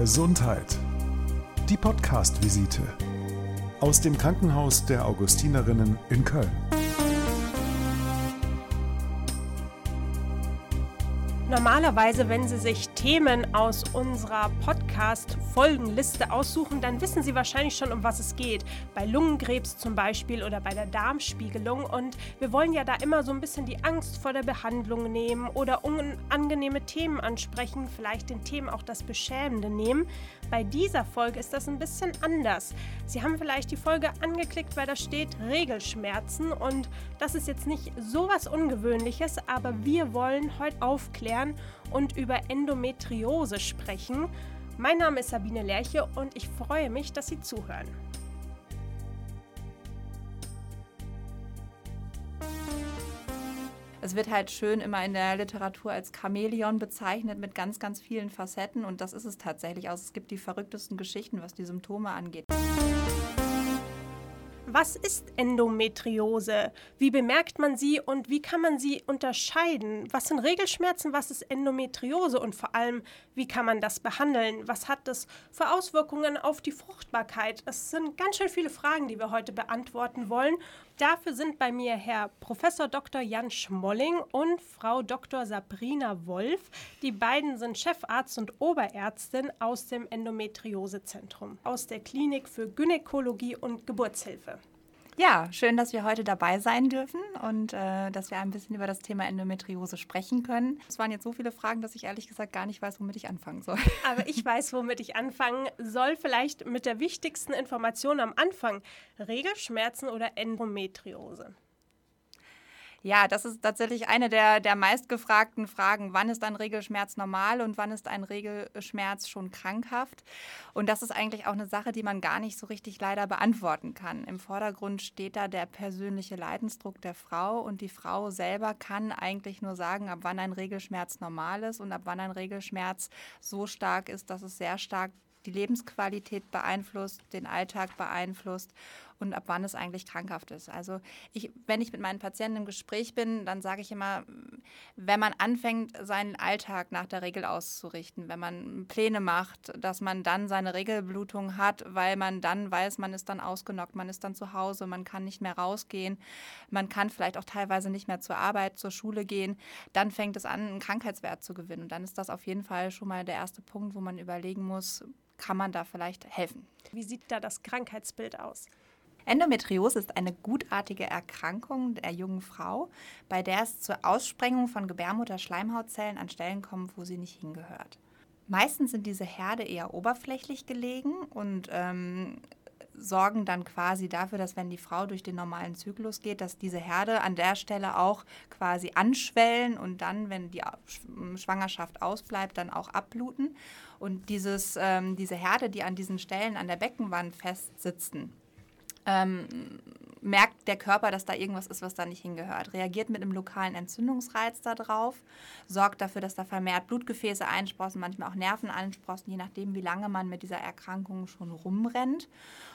Gesundheit. Die Podcast-Visite aus dem Krankenhaus der Augustinerinnen in Köln. Normalerweise, wenn Sie sich Themen aus unserer Podcast-Folgenliste aussuchen, dann wissen Sie wahrscheinlich schon, um was es geht. Bei Lungenkrebs zum Beispiel oder bei der Darmspiegelung. Und wir wollen ja da immer so ein bisschen die Angst vor der Behandlung nehmen oder unangenehme Themen ansprechen, vielleicht den Themen auch das Beschämende nehmen. Bei dieser Folge ist das ein bisschen anders. Sie haben vielleicht die Folge angeklickt, weil da steht Regelschmerzen. Und das ist jetzt nicht so was Ungewöhnliches, aber wir wollen heute aufklären, und über Endometriose sprechen. Mein Name ist Sabine Lerche und ich freue mich, dass Sie zuhören. Es wird halt schön immer in der Literatur als Chamäleon bezeichnet mit ganz, ganz vielen Facetten und das ist es tatsächlich. Also es gibt die verrücktesten Geschichten, was die Symptome angeht. Was ist Endometriose? Wie bemerkt man sie und wie kann man sie unterscheiden? Was sind Regelschmerzen? Was ist Endometriose? Und vor allem, wie kann man das behandeln? Was hat das für Auswirkungen auf die Fruchtbarkeit? Es sind ganz schön viele Fragen, die wir heute beantworten wollen. Dafür sind bei mir Herr Prof. Dr. Jan Schmolling und Frau Dr. Sabrina Wolf. Die beiden sind Chefarzt und Oberärztin aus dem Endometriosezentrum, aus der Klinik für Gynäkologie und Geburtshilfe. Ja, schön, dass wir heute dabei sein dürfen und äh, dass wir ein bisschen über das Thema Endometriose sprechen können. Es waren jetzt so viele Fragen, dass ich ehrlich gesagt gar nicht weiß, womit ich anfangen soll. Aber ich weiß, womit ich anfangen soll. Vielleicht mit der wichtigsten Information am Anfang. Regelschmerzen oder Endometriose? Ja, das ist tatsächlich eine der, der meistgefragten Fragen. Wann ist ein Regelschmerz normal und wann ist ein Regelschmerz schon krankhaft? Und das ist eigentlich auch eine Sache, die man gar nicht so richtig leider beantworten kann. Im Vordergrund steht da der persönliche Leidensdruck der Frau und die Frau selber kann eigentlich nur sagen, ab wann ein Regelschmerz normal ist und ab wann ein Regelschmerz so stark ist, dass es sehr stark die Lebensqualität beeinflusst, den Alltag beeinflusst und ab wann es eigentlich krankhaft ist. Also ich, wenn ich mit meinen Patienten im Gespräch bin, dann sage ich immer, wenn man anfängt, seinen Alltag nach der Regel auszurichten, wenn man Pläne macht, dass man dann seine Regelblutung hat, weil man dann weiß, man ist dann ausgenockt, man ist dann zu Hause, man kann nicht mehr rausgehen, man kann vielleicht auch teilweise nicht mehr zur Arbeit, zur Schule gehen, dann fängt es an, einen Krankheitswert zu gewinnen. Und dann ist das auf jeden Fall schon mal der erste Punkt, wo man überlegen muss, kann man da vielleicht helfen. Wie sieht da das Krankheitsbild aus? Endometriose ist eine gutartige Erkrankung der jungen Frau, bei der es zur Aussprengung von Gebärmutterschleimhautzellen an Stellen kommt, wo sie nicht hingehört. Meistens sind diese Herde eher oberflächlich gelegen und ähm, sorgen dann quasi dafür, dass wenn die Frau durch den normalen Zyklus geht, dass diese Herde an der Stelle auch quasi anschwellen und dann, wenn die Schwangerschaft ausbleibt, dann auch abbluten. Und dieses, ähm, diese Herde, die an diesen Stellen an der Beckenwand festsitzen, ähm, merkt der Körper, dass da irgendwas ist, was da nicht hingehört. Reagiert mit einem lokalen Entzündungsreiz darauf, sorgt dafür, dass da vermehrt Blutgefäße einsprossen, manchmal auch Nerven einsprossen, je nachdem, wie lange man mit dieser Erkrankung schon rumrennt.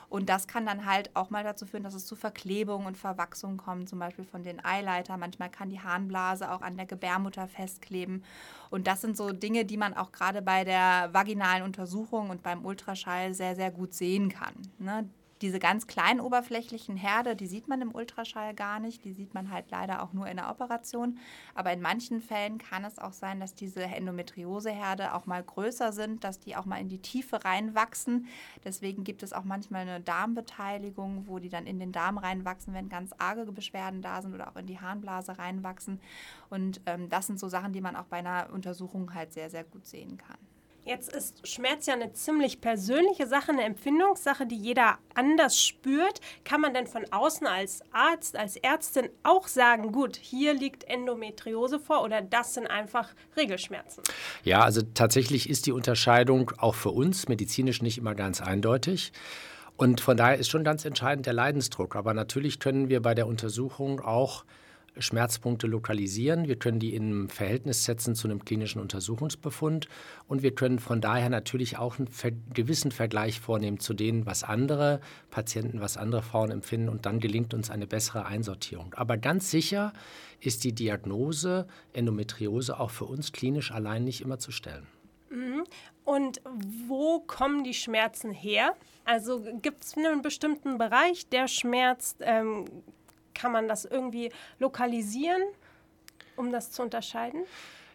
Und das kann dann halt auch mal dazu führen, dass es zu Verklebung und Verwachsung kommt, zum Beispiel von den Eileiter. Manchmal kann die Harnblase auch an der Gebärmutter festkleben. Und das sind so Dinge, die man auch gerade bei der vaginalen Untersuchung und beim Ultraschall sehr, sehr gut sehen kann. Ne? Diese ganz kleinen oberflächlichen Herde, die sieht man im Ultraschall gar nicht, die sieht man halt leider auch nur in der Operation. Aber in manchen Fällen kann es auch sein, dass diese Endometrioseherde auch mal größer sind, dass die auch mal in die Tiefe reinwachsen. Deswegen gibt es auch manchmal eine Darmbeteiligung, wo die dann in den Darm reinwachsen, wenn ganz arge Beschwerden da sind oder auch in die Harnblase reinwachsen. Und ähm, das sind so Sachen, die man auch bei einer Untersuchung halt sehr, sehr gut sehen kann. Jetzt ist Schmerz ja eine ziemlich persönliche Sache, eine Empfindungssache, die jeder anders spürt. Kann man denn von außen als Arzt, als Ärztin auch sagen, gut, hier liegt Endometriose vor oder das sind einfach Regelschmerzen? Ja, also tatsächlich ist die Unterscheidung auch für uns medizinisch nicht immer ganz eindeutig. Und von daher ist schon ganz entscheidend der Leidensdruck. Aber natürlich können wir bei der Untersuchung auch Schmerzpunkte lokalisieren. Wir können die in Verhältnis setzen zu einem klinischen Untersuchungsbefund und wir können von daher natürlich auch einen gewissen Vergleich vornehmen zu denen, was andere Patienten, was andere Frauen empfinden und dann gelingt uns eine bessere Einsortierung. Aber ganz sicher ist die Diagnose Endometriose auch für uns klinisch allein nicht immer zu stellen. Mhm. Und wo kommen die Schmerzen her? Also gibt es einen bestimmten Bereich, der schmerzt? Ähm, kann man das irgendwie lokalisieren, um das zu unterscheiden?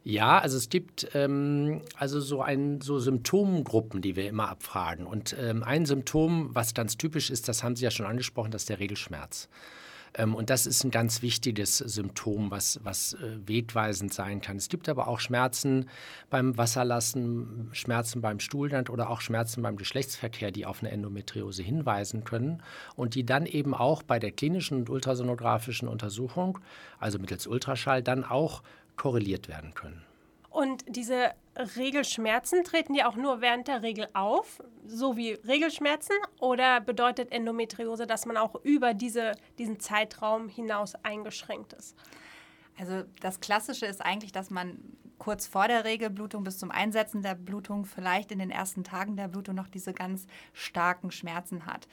Ja, also es gibt ähm, also so, ein, so Symptomgruppen, die wir immer abfragen. Und ähm, ein Symptom, was ganz typisch ist, das haben Sie ja schon angesprochen, das ist der Regelschmerz. Ähm, und das ist ein ganz wichtiges Symptom, was, was äh, wegweisend sein kann. Es gibt aber auch Schmerzen beim Wasserlassen, Schmerzen beim Stuhlland oder auch Schmerzen beim Geschlechtsverkehr, die auf eine Endometriose hinweisen können und die dann eben auch bei der klinischen und ultrasonografischen Untersuchung, also mittels Ultraschall, dann auch korreliert werden können. Und diese Regelschmerzen treten die auch nur während der Regel auf, so wie Regelschmerzen? Oder bedeutet Endometriose, dass man auch über diese, diesen Zeitraum hinaus eingeschränkt ist? Also das Klassische ist eigentlich, dass man kurz vor der Regelblutung bis zum Einsetzen der Blutung vielleicht in den ersten Tagen der Blutung noch diese ganz starken Schmerzen hat.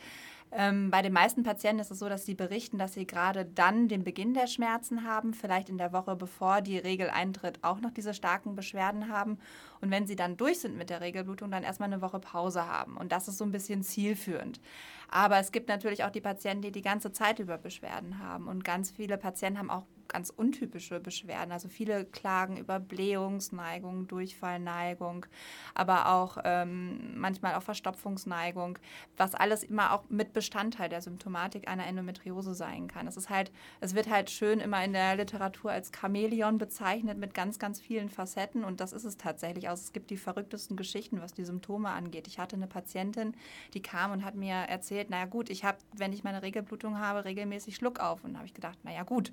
Ähm, bei den meisten Patienten ist es so, dass sie berichten, dass sie gerade dann den Beginn der Schmerzen haben, vielleicht in der Woche bevor die Regel eintritt, auch noch diese starken Beschwerden haben. Und wenn sie dann durch sind mit der Regelblutung, dann erstmal eine Woche Pause haben. Und das ist so ein bisschen zielführend. Aber es gibt natürlich auch die Patienten, die die ganze Zeit über Beschwerden haben. Und ganz viele Patienten haben auch ganz untypische Beschwerden. Also viele klagen über Blähungsneigung, Durchfallneigung, aber auch ähm, manchmal auch Verstopfungsneigung, was alles immer auch mit Bestandteil der Symptomatik einer Endometriose sein kann. Es ist halt, es wird halt schön immer in der Literatur als Chamäleon bezeichnet mit ganz, ganz vielen Facetten und das ist es tatsächlich. Also es gibt die verrücktesten Geschichten, was die Symptome angeht. Ich hatte eine Patientin, die kam und hat mir erzählt, naja gut, ich habe, wenn ich meine Regelblutung habe, regelmäßig Schluck auf. Und da habe ich gedacht, naja gut,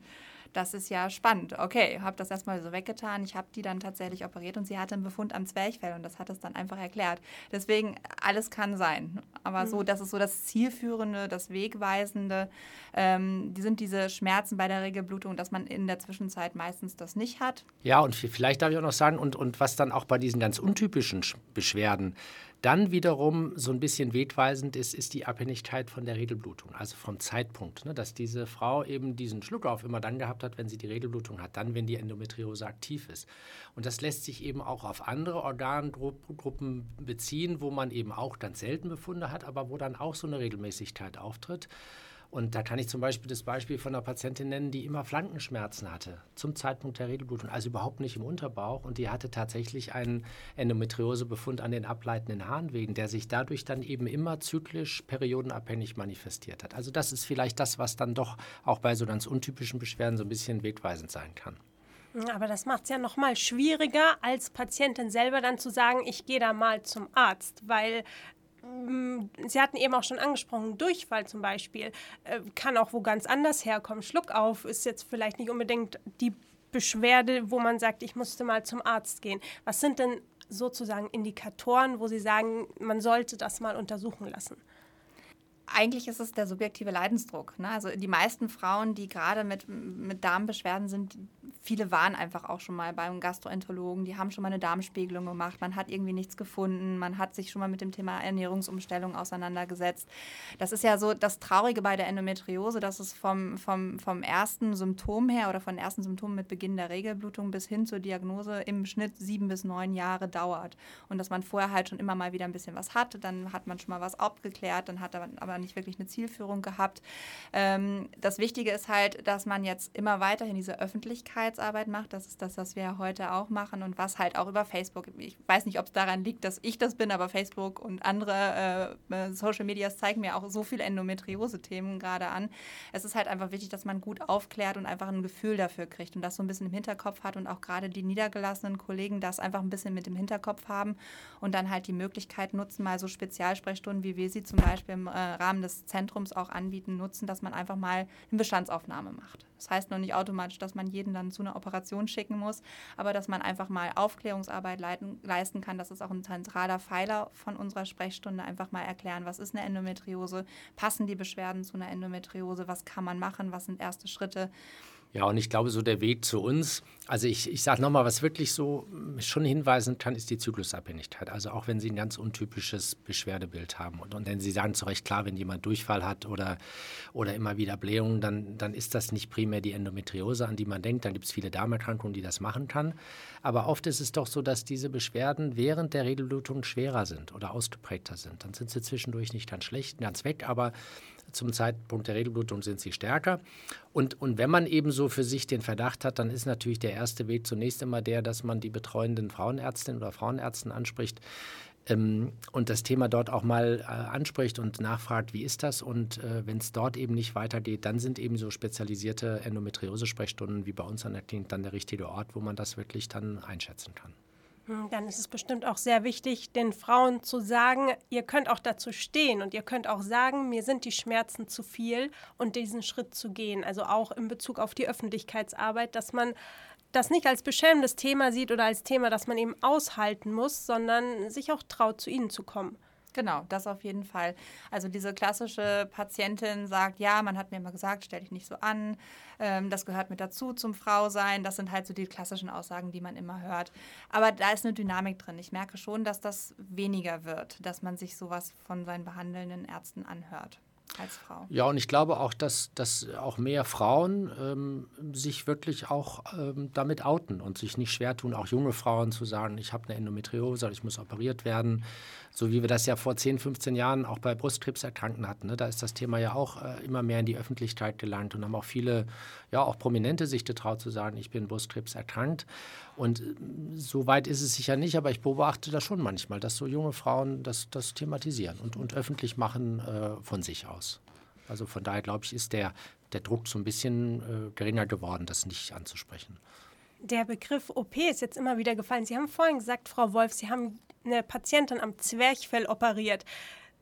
das ist ja spannend. Okay, habe das erstmal so weggetan. Ich habe die dann tatsächlich operiert und sie hatte einen Befund am Zwerchfell und das hat es dann einfach erklärt. Deswegen, alles kann sein. Aber mhm. so, das ist so das Zielführende, das Wegweisende. Ähm, die sind diese Schmerzen bei der Regelblutung, dass man in der Zwischenzeit meistens das nicht hat. Ja, und vielleicht darf ich auch noch sagen, und, und was dann auch bei diesen ganz untypischen Beschwerden dann wiederum so ein bisschen wegweisend ist, ist die Abhängigkeit von der Regelblutung, also vom Zeitpunkt. Ne, dass diese Frau eben diesen Schluckauf immer dann gehabt hat, wenn sie die Regelblutung hat, dann, wenn die Endometriose aktiv ist. Und das lässt sich eben auch auf andere Organgruppen beziehen, wo man eben auch ganz selten Befunde hat, aber wo dann auch so eine Regelmäßigkeit auftritt. Und da kann ich zum Beispiel das Beispiel von einer Patientin nennen, die immer Flankenschmerzen hatte zum Zeitpunkt der Regelblutung, also überhaupt nicht im Unterbauch. Und die hatte tatsächlich einen Endometriosebefund an den ableitenden Harnwegen, der sich dadurch dann eben immer zyklisch, periodenabhängig manifestiert hat. Also das ist vielleicht das, was dann doch auch bei so ganz untypischen Beschwerden so ein bisschen wegweisend sein kann. Aber das macht es ja noch mal schwieriger, als Patientin selber dann zu sagen, ich gehe da mal zum Arzt, weil Sie hatten eben auch schon angesprochen, Durchfall zum Beispiel äh, kann auch wo ganz anders herkommen. Schluck auf ist jetzt vielleicht nicht unbedingt die Beschwerde, wo man sagt, ich musste mal zum Arzt gehen. Was sind denn sozusagen Indikatoren, wo Sie sagen, man sollte das mal untersuchen lassen? Eigentlich ist es der subjektive Leidensdruck. Ne? Also die meisten Frauen, die gerade mit, mit Darmbeschwerden sind, viele waren einfach auch schon mal beim Gastroenterologen, die haben schon mal eine Darmspiegelung gemacht, man hat irgendwie nichts gefunden, man hat sich schon mal mit dem Thema Ernährungsumstellung auseinandergesetzt. Das ist ja so das Traurige bei der Endometriose, dass es vom, vom, vom ersten Symptom her oder von ersten Symptomen mit Beginn der Regelblutung bis hin zur Diagnose im Schnitt sieben bis neun Jahre dauert. Und dass man vorher halt schon immer mal wieder ein bisschen was hat, dann hat man schon mal was abgeklärt, dann hat man aber nicht wirklich eine Zielführung gehabt. Ähm, das Wichtige ist halt, dass man jetzt immer weiterhin diese Öffentlichkeit Öffentlichkeitsarbeit macht. Das ist das, was wir heute auch machen und was halt auch über Facebook. Ich weiß nicht, ob es daran liegt, dass ich das bin, aber Facebook und andere äh, äh, Social Medias zeigen mir auch so viele Endometriose-Themen gerade an. Es ist halt einfach wichtig, dass man gut aufklärt und einfach ein Gefühl dafür kriegt und das so ein bisschen im Hinterkopf hat und auch gerade die niedergelassenen Kollegen das einfach ein bisschen mit im Hinterkopf haben und dann halt die Möglichkeit nutzen, mal so Spezialsprechstunden, wie wir sie zum Beispiel im äh, Rahmen des Zentrums auch anbieten, nutzen, dass man einfach mal eine Bestandsaufnahme macht. Das heißt noch nicht automatisch, dass man jeden dann zu einer Operation schicken muss, aber dass man einfach mal Aufklärungsarbeit leiten, leisten kann. Das ist auch ein zentraler Pfeiler von unserer Sprechstunde. Einfach mal erklären, was ist eine Endometriose, passen die Beschwerden zu einer Endometriose, was kann man machen, was sind erste Schritte. Ja, und ich glaube, so der Weg zu uns, also ich, ich sage nochmal, was wirklich so schon hinweisen kann, ist die Zyklusabhängigkeit. Also auch wenn Sie ein ganz untypisches Beschwerdebild haben und, und wenn Sie sagen zu Recht, klar, wenn jemand Durchfall hat oder, oder immer wieder Blähungen, dann, dann ist das nicht primär die Endometriose, an die man denkt. Dann gibt es viele Darmerkrankungen, die das machen kann. Aber oft ist es doch so, dass diese Beschwerden während der Regelblutung schwerer sind oder ausgeprägter sind. Dann sind sie zwischendurch nicht ganz schlecht, ganz weg, aber zum Zeitpunkt der Regelblutung sind sie stärker. Und, und wenn man eben so für sich den Verdacht hat, dann ist natürlich der erste Weg zunächst immer der, dass man die betreuenden Frauenärztinnen oder Frauenärzten anspricht ähm, und das Thema dort auch mal äh, anspricht und nachfragt, wie ist das? Und äh, wenn es dort eben nicht weitergeht, dann sind eben so spezialisierte Endometriose-Sprechstunden wie bei uns an der Klinik dann der richtige Ort, wo man das wirklich dann einschätzen kann. Hm, dann ist es bestimmt auch sehr wichtig, den Frauen zu sagen, ihr könnt auch dazu stehen und ihr könnt auch sagen, mir sind die Schmerzen zu viel und diesen Schritt zu gehen. Also auch in Bezug auf die Öffentlichkeitsarbeit, dass man das nicht als beschämendes Thema sieht oder als Thema, das man eben aushalten muss, sondern sich auch traut, zu ihnen zu kommen. Genau, das auf jeden Fall. Also diese klassische Patientin sagt, ja, man hat mir immer gesagt, stell dich nicht so an, ähm, das gehört mit dazu zum Frausein. Das sind halt so die klassischen Aussagen, die man immer hört. Aber da ist eine Dynamik drin. Ich merke schon, dass das weniger wird, dass man sich sowas von seinen behandelnden Ärzten anhört als Frau. Ja, und ich glaube auch, dass, dass auch mehr Frauen ähm, sich wirklich auch ähm, damit outen und sich nicht schwer tun, auch junge Frauen zu sagen, ich habe eine Endometriose, ich muss operiert werden so wie wir das ja vor 10, 15 Jahren auch bei Brustkrebserkrankten hatten. Ne? Da ist das Thema ja auch äh, immer mehr in die Öffentlichkeit gelangt und haben auch viele, ja auch Prominente sich getraut zu sagen, ich bin Brustkrebs erkrankt. Und äh, so weit ist es sicher nicht, aber ich beobachte das schon manchmal, dass so junge Frauen das, das thematisieren und, und öffentlich machen äh, von sich aus. Also von daher glaube ich, ist der, der Druck so ein bisschen äh, geringer geworden, das nicht anzusprechen. Der Begriff OP ist jetzt immer wieder gefallen. Sie haben vorhin gesagt, Frau Wolf, Sie haben eine Patientin am Zwerchfell operiert.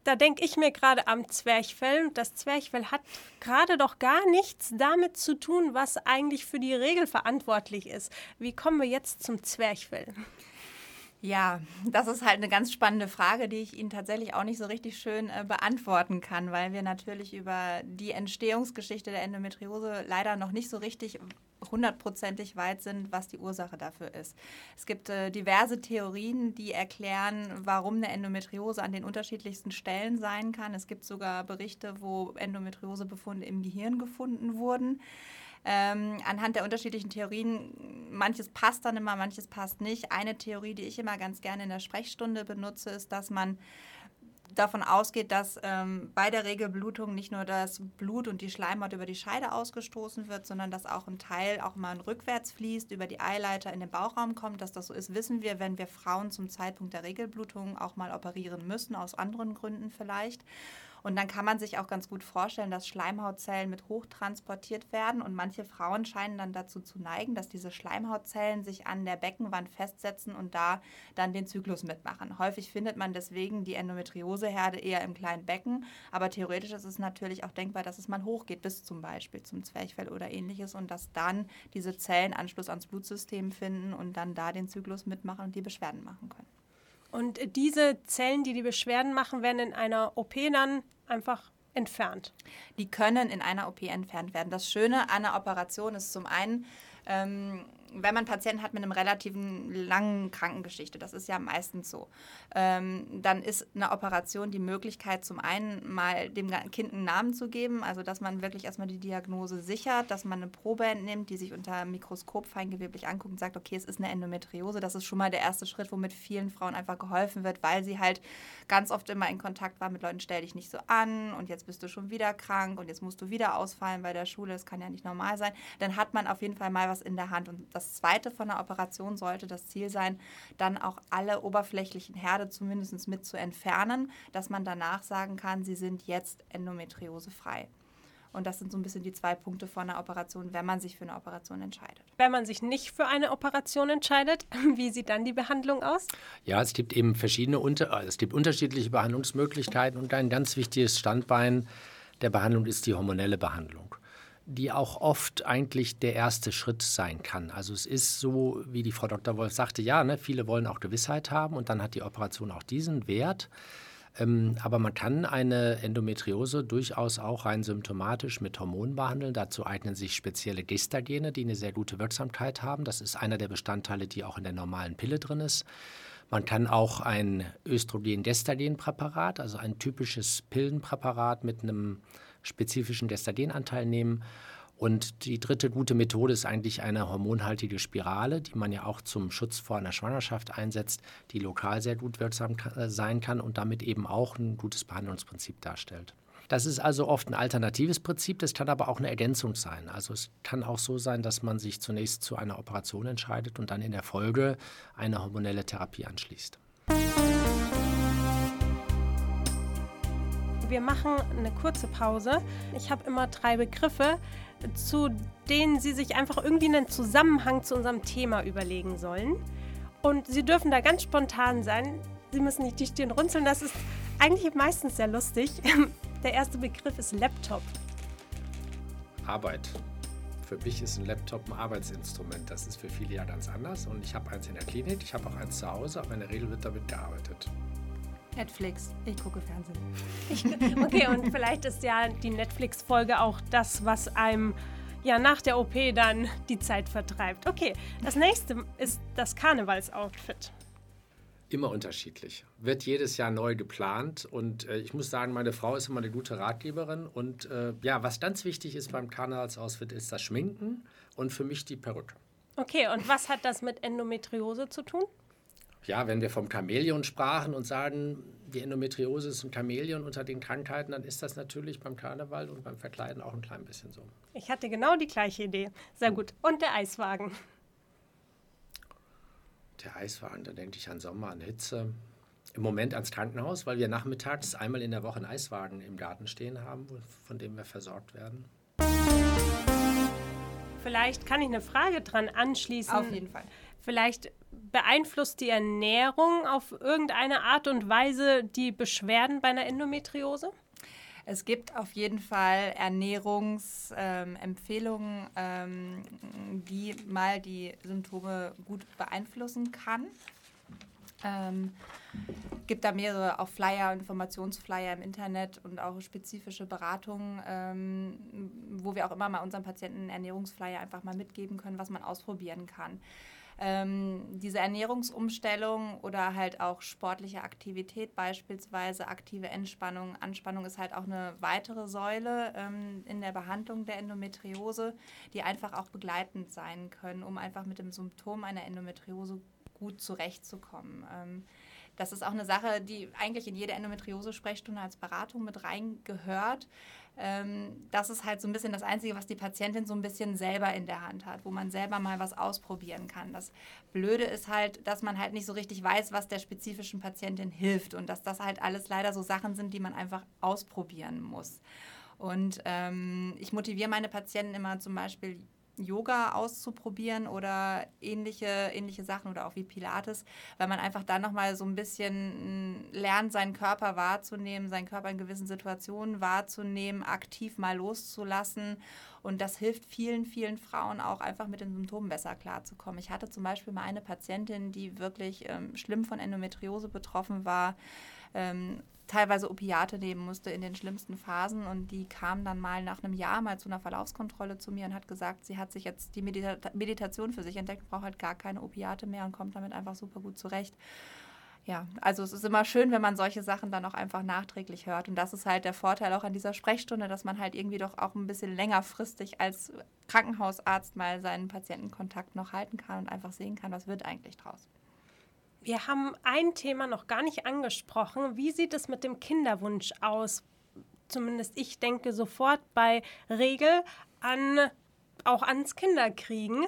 Da denke ich mir gerade am Zwerchfell. Das Zwerchfell hat gerade doch gar nichts damit zu tun, was eigentlich für die Regel verantwortlich ist. Wie kommen wir jetzt zum Zwerchfell? Ja, das ist halt eine ganz spannende Frage, die ich Ihnen tatsächlich auch nicht so richtig schön äh, beantworten kann, weil wir natürlich über die Entstehungsgeschichte der Endometriose leider noch nicht so richtig hundertprozentig weit sind, was die Ursache dafür ist. Es gibt äh, diverse Theorien, die erklären, warum eine Endometriose an den unterschiedlichsten Stellen sein kann. Es gibt sogar Berichte, wo Endometriosebefunde im Gehirn gefunden wurden ähm, anhand der unterschiedlichen Theorien, manches passt dann immer, manches passt nicht. Eine Theorie, die ich immer ganz gerne in der Sprechstunde benutze, ist, dass man davon ausgeht, dass ähm, bei der Regelblutung nicht nur das Blut und die Schleimhaut über die Scheide ausgestoßen wird, sondern dass auch ein Teil auch mal rückwärts fließt, über die Eileiter in den Bauchraum kommt. Dass das so ist, wissen wir, wenn wir Frauen zum Zeitpunkt der Regelblutung auch mal operieren müssen, aus anderen Gründen vielleicht. Und dann kann man sich auch ganz gut vorstellen, dass Schleimhautzellen mit hoch transportiert werden. Und manche Frauen scheinen dann dazu zu neigen, dass diese Schleimhautzellen sich an der Beckenwand festsetzen und da dann den Zyklus mitmachen. Häufig findet man deswegen die Endometrioseherde eher im kleinen Becken. Aber theoretisch ist es natürlich auch denkbar, dass es mal hochgeht, bis zum Beispiel zum Zwerchfell oder ähnliches. Und dass dann diese Zellen Anschluss ans Blutsystem finden und dann da den Zyklus mitmachen und die Beschwerden machen können. Und diese Zellen, die die Beschwerden machen, werden in einer OP dann einfach entfernt. Die können in einer OP entfernt werden. Das Schöne an einer Operation ist zum einen, ähm, wenn man Patienten hat mit einem relativen langen Krankengeschichte, das ist ja meistens so, ähm, dann ist eine Operation die Möglichkeit, zum einen mal dem Kind einen Namen zu geben, also dass man wirklich erstmal die Diagnose sichert, dass man eine Probe entnimmt, die sich unter Mikroskop feingeweblich anguckt und sagt, okay, es ist eine Endometriose. Das ist schon mal der erste Schritt, womit vielen Frauen einfach geholfen wird, weil sie halt ganz oft immer in Kontakt waren mit Leuten, stell dich nicht so an und jetzt bist du schon wieder krank und jetzt musst du wieder ausfallen bei der Schule, das kann ja nicht normal sein. Dann hat man auf jeden Fall mal was in der Hand und das das zweite von der Operation sollte das Ziel sein, dann auch alle oberflächlichen Herde zumindest mit zu entfernen, dass man danach sagen kann, sie sind jetzt endometriosefrei. Und das sind so ein bisschen die zwei Punkte von einer Operation, wenn man sich für eine Operation entscheidet. Wenn man sich nicht für eine Operation entscheidet, wie sieht dann die Behandlung aus? Ja, es gibt eben verschiedene, es gibt unterschiedliche Behandlungsmöglichkeiten und ein ganz wichtiges Standbein der Behandlung ist die hormonelle Behandlung die auch oft eigentlich der erste Schritt sein kann. Also es ist so, wie die Frau Dr. Wolf sagte, ja, ne, viele wollen auch Gewissheit haben und dann hat die Operation auch diesen Wert. Ähm, aber man kann eine Endometriose durchaus auch rein symptomatisch mit Hormonen behandeln. Dazu eignen sich spezielle Gestagene, die eine sehr gute Wirksamkeit haben. Das ist einer der Bestandteile, die auch in der normalen Pille drin ist. Man kann auch ein Östrogen-Gestagen-Präparat, also ein typisches Pillenpräparat mit einem spezifischen Gestagenanteil nehmen. Und die dritte gute Methode ist eigentlich eine hormonhaltige Spirale, die man ja auch zum Schutz vor einer Schwangerschaft einsetzt, die lokal sehr gut wirksam sein kann und damit eben auch ein gutes Behandlungsprinzip darstellt. Das ist also oft ein alternatives Prinzip, das kann aber auch eine Ergänzung sein. Also es kann auch so sein, dass man sich zunächst zu einer Operation entscheidet und dann in der Folge eine hormonelle Therapie anschließt. Wir machen eine kurze Pause. Ich habe immer drei Begriffe zu denen Sie sich einfach irgendwie einen Zusammenhang zu unserem Thema überlegen sollen. Und Sie dürfen da ganz spontan sein. Sie müssen nicht die Stirn runzeln. Das ist eigentlich meistens sehr lustig. Der erste Begriff ist Laptop. Arbeit. Für mich ist ein Laptop ein Arbeitsinstrument. Das ist für viele ja ganz anders. Und ich habe eins in der Klinik, ich habe auch eins zu Hause, aber in der Regel wird damit gearbeitet. Netflix. Ich gucke Fernsehen. Ich, okay, und vielleicht ist ja die Netflix-Folge auch das, was einem ja nach der OP dann die Zeit vertreibt. Okay, das nächste ist das Karnevalsoutfit. Immer unterschiedlich. Wird jedes Jahr neu geplant und äh, ich muss sagen, meine Frau ist immer eine gute Ratgeberin und äh, ja, was ganz wichtig ist beim Karnevalsoutfit ist das Schminken und für mich die Perücke. Okay, und was hat das mit Endometriose zu tun? ja, wenn wir vom Chamäleon sprachen und sagen, die Endometriose ist ein Chamäleon unter den Krankheiten, dann ist das natürlich beim Karneval und beim Verkleiden auch ein klein bisschen so. Ich hatte genau die gleiche Idee. Sehr gut. Und der Eiswagen. Der Eiswagen, da denke ich an Sommer, an Hitze. Im Moment ans Krankenhaus, weil wir nachmittags einmal in der Woche einen Eiswagen im Garten stehen haben, von dem wir versorgt werden. Vielleicht kann ich eine Frage dran anschließen. Auf jeden Fall. Vielleicht beeinflusst die Ernährung auf irgendeine Art und Weise die Beschwerden bei einer Endometriose? Es gibt auf jeden Fall Ernährungsempfehlungen, ähm, ähm, die mal die Symptome gut beeinflussen kann. Ähm, gibt da mehrere auch Flyer, Informationsflyer im Internet und auch spezifische Beratungen, ähm, wo wir auch immer mal unseren Patienten Ernährungsflyer einfach mal mitgeben können, was man ausprobieren kann ähm, diese Ernährungsumstellung oder halt auch sportliche Aktivität, beispielsweise aktive Entspannung. Anspannung ist halt auch eine weitere Säule ähm, in der Behandlung der Endometriose, die einfach auch begleitend sein können, um einfach mit dem Symptom einer Endometriose gut zurechtzukommen. Ähm, das ist auch eine Sache, die eigentlich in jede Endometriose-Sprechstunde als Beratung mit reingehört. Ähm, das ist halt so ein bisschen das Einzige, was die Patientin so ein bisschen selber in der Hand hat, wo man selber mal was ausprobieren kann. Das Blöde ist halt, dass man halt nicht so richtig weiß, was der spezifischen Patientin hilft und dass das halt alles leider so Sachen sind, die man einfach ausprobieren muss. Und ähm, ich motiviere meine Patienten immer zum Beispiel Yoga auszuprobieren oder ähnliche, ähnliche Sachen oder auch wie Pilates, weil man einfach dann nochmal so ein bisschen mm, lernt, seinen Körper wahrzunehmen, seinen Körper in gewissen Situationen wahrzunehmen, aktiv mal loszulassen. Und das hilft vielen, vielen Frauen auch einfach mit den Symptomen besser klarzukommen. Ich hatte zum Beispiel mal eine Patientin, die wirklich ähm, schlimm von Endometriose betroffen war. Ähm, teilweise Opiate nehmen musste in den schlimmsten Phasen. Und die kam dann mal nach einem Jahr mal zu einer Verlaufskontrolle zu mir und hat gesagt, sie hat sich jetzt die Medita Meditation für sich entdeckt, braucht halt gar keine Opiate mehr und kommt damit einfach super gut zurecht. Ja, also es ist immer schön, wenn man solche Sachen dann auch einfach nachträglich hört. Und das ist halt der Vorteil auch an dieser Sprechstunde, dass man halt irgendwie doch auch ein bisschen längerfristig als Krankenhausarzt mal seinen Patientenkontakt noch halten kann und einfach sehen kann, was wird eigentlich draus. Wir haben ein Thema noch gar nicht angesprochen. Wie sieht es mit dem Kinderwunsch aus? Zumindest ich denke sofort bei Regel an auch ans Kinderkriegen.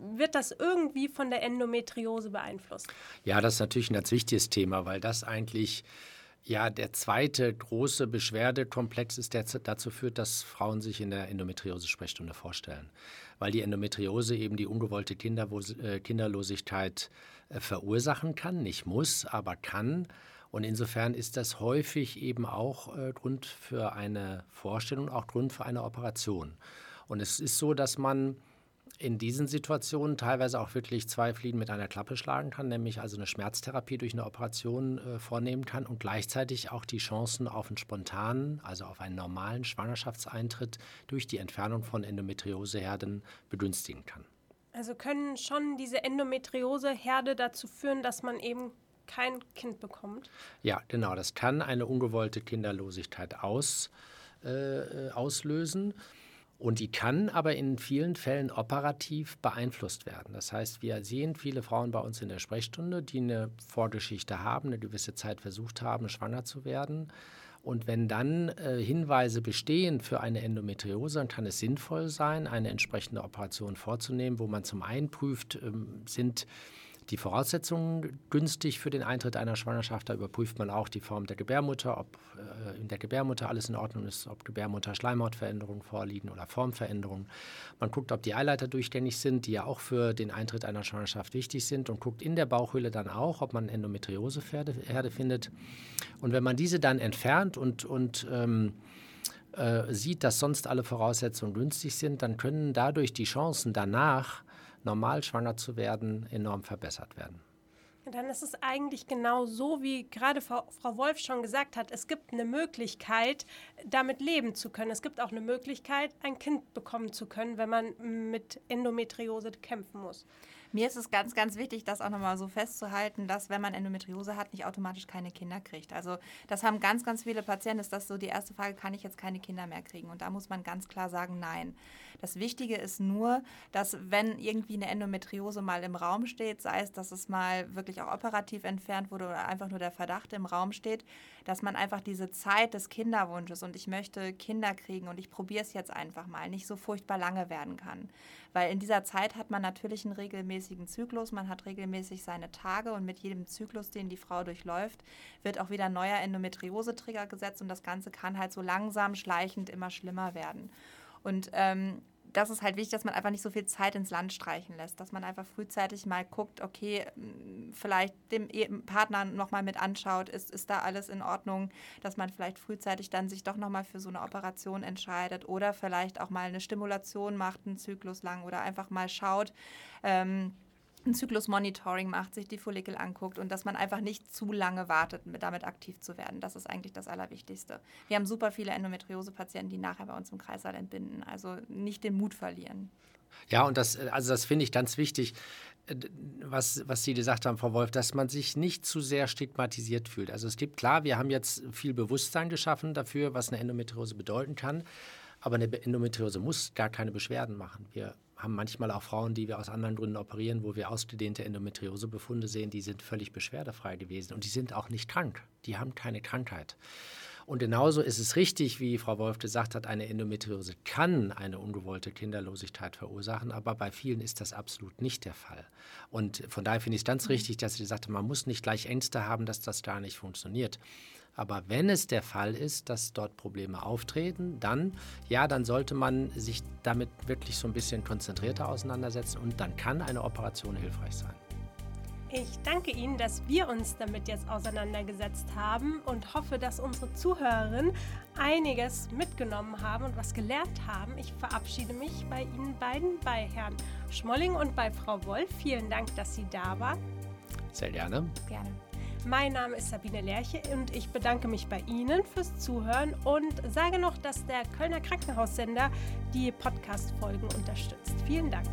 Wird das irgendwie von der Endometriose beeinflusst? Ja, das ist natürlich ein ganz wichtiges Thema, weil das eigentlich ja der zweite große Beschwerdekomplex ist, der dazu führt, dass Frauen sich in der Endometriose-Sprechstunde vorstellen. Weil die Endometriose eben die ungewollte äh, Kinderlosigkeit äh, verursachen kann, nicht muss, aber kann. Und insofern ist das häufig eben auch äh, Grund für eine Vorstellung, auch Grund für eine Operation. Und es ist so, dass man in diesen Situationen teilweise auch wirklich zwei Fliegen mit einer Klappe schlagen kann, nämlich also eine Schmerztherapie durch eine Operation äh, vornehmen kann und gleichzeitig auch die Chancen auf einen spontanen, also auf einen normalen Schwangerschaftseintritt durch die Entfernung von Endometrioseherden begünstigen kann. Also können schon diese Endometrioseherde dazu führen, dass man eben kein Kind bekommt? Ja, genau. Das kann eine ungewollte Kinderlosigkeit aus, äh, auslösen. Und die kann aber in vielen Fällen operativ beeinflusst werden. Das heißt, wir sehen viele Frauen bei uns in der Sprechstunde, die eine Vorgeschichte haben, eine gewisse Zeit versucht haben, schwanger zu werden. Und wenn dann äh, Hinweise bestehen für eine Endometriose, dann kann es sinnvoll sein, eine entsprechende Operation vorzunehmen, wo man zum einen prüft, ähm, sind die Voraussetzungen günstig für den Eintritt einer Schwangerschaft. Da überprüft man auch die Form der Gebärmutter, ob äh, in der Gebärmutter alles in Ordnung ist, ob Gebärmutter-Schleimhautveränderungen vorliegen oder Formveränderungen. Man guckt, ob die Eileiter durchgängig sind, die ja auch für den Eintritt einer Schwangerschaft wichtig sind und guckt in der Bauchhöhle dann auch, ob man Endometrioseherde findet. Und wenn man diese dann entfernt und, und ähm, äh, sieht, dass sonst alle Voraussetzungen günstig sind, dann können dadurch die Chancen danach normal schwanger zu werden, enorm verbessert werden. Dann ist es eigentlich genau so, wie gerade Frau, Wolf schon gesagt hat. Es gibt eine Möglichkeit, damit leben zu können. Es gibt auch eine Möglichkeit, ein Kind bekommen zu können, wenn man mit Endometriose kämpfen muss. Mir ist es ganz, ganz wichtig, das auch nochmal so festzuhalten, dass wenn man Endometriose hat, nicht automatisch keine Kinder kriegt. Also das haben ganz, ganz viele Patienten. Ist das so die erste Frage, kann ich jetzt keine Kinder mehr kriegen? Und da muss man ganz klar sagen, nein. Das Wichtige ist nur, dass wenn irgendwie eine Endometriose mal im Raum steht, sei es, dass es mal wirklich auch operativ entfernt wurde oder einfach nur der Verdacht im Raum steht, dass man einfach diese Zeit des Kinderwunsches und ich möchte Kinder kriegen und ich probiere es jetzt einfach mal, nicht so furchtbar lange werden kann. Weil in dieser Zeit hat man natürlich einen regelmäßigen Zyklus, man hat regelmäßig seine Tage und mit jedem Zyklus, den die Frau durchläuft, wird auch wieder ein neuer Endometriose-Trigger gesetzt und das Ganze kann halt so langsam, schleichend immer schlimmer werden. Und ähm, das ist halt wichtig, dass man einfach nicht so viel Zeit ins Land streichen lässt, dass man einfach frühzeitig mal guckt, okay, vielleicht dem Partner nochmal mit anschaut, ist, ist da alles in Ordnung, dass man vielleicht frühzeitig dann sich doch nochmal für so eine Operation entscheidet oder vielleicht auch mal eine Stimulation macht, einen Zyklus lang oder einfach mal schaut, ähm, ein Zyklusmonitoring macht, sich die Follikel anguckt und dass man einfach nicht zu lange wartet, damit aktiv zu werden. Das ist eigentlich das Allerwichtigste. Wir haben super viele Endometriose-Patienten, die nachher bei uns im Kreissaal entbinden. Also nicht den Mut verlieren. Ja, und das, also das finde ich ganz wichtig, äh, was, was Sie gesagt haben, Frau Wolf, dass man sich nicht zu sehr stigmatisiert fühlt. Also es gibt klar, wir haben jetzt viel Bewusstsein geschaffen dafür, was eine Endometriose bedeuten kann. Aber eine Endometriose muss gar keine Beschwerden machen. Wir haben manchmal auch Frauen, die wir aus anderen Gründen operieren, wo wir ausgedehnte Endometriosebefunde sehen, die sind völlig beschwerdefrei gewesen und die sind auch nicht krank. Die haben keine Krankheit. Und genauso ist es richtig, wie Frau Wolf gesagt hat, eine Endometriose kann eine ungewollte Kinderlosigkeit verursachen, aber bei vielen ist das absolut nicht der Fall. Und von daher finde ich es ganz mhm. richtig, dass sie haben, man muss nicht gleich Ängste haben, dass das gar nicht funktioniert. Aber wenn es der Fall ist, dass dort Probleme auftreten, dann ja, dann sollte man sich damit wirklich so ein bisschen konzentrierter auseinandersetzen und dann kann eine Operation hilfreich sein. Ich danke Ihnen, dass wir uns damit jetzt auseinandergesetzt haben und hoffe, dass unsere Zuhörerinnen einiges mitgenommen haben und was gelernt haben. Ich verabschiede mich bei Ihnen beiden, bei Herrn Schmolling und bei Frau Wolf. Vielen Dank, dass Sie da waren. Sehr gerne. Gerne. Mein Name ist Sabine Lerche und ich bedanke mich bei Ihnen fürs Zuhören und sage noch, dass der Kölner Krankenhaussender die Podcast-Folgen unterstützt. Vielen Dank.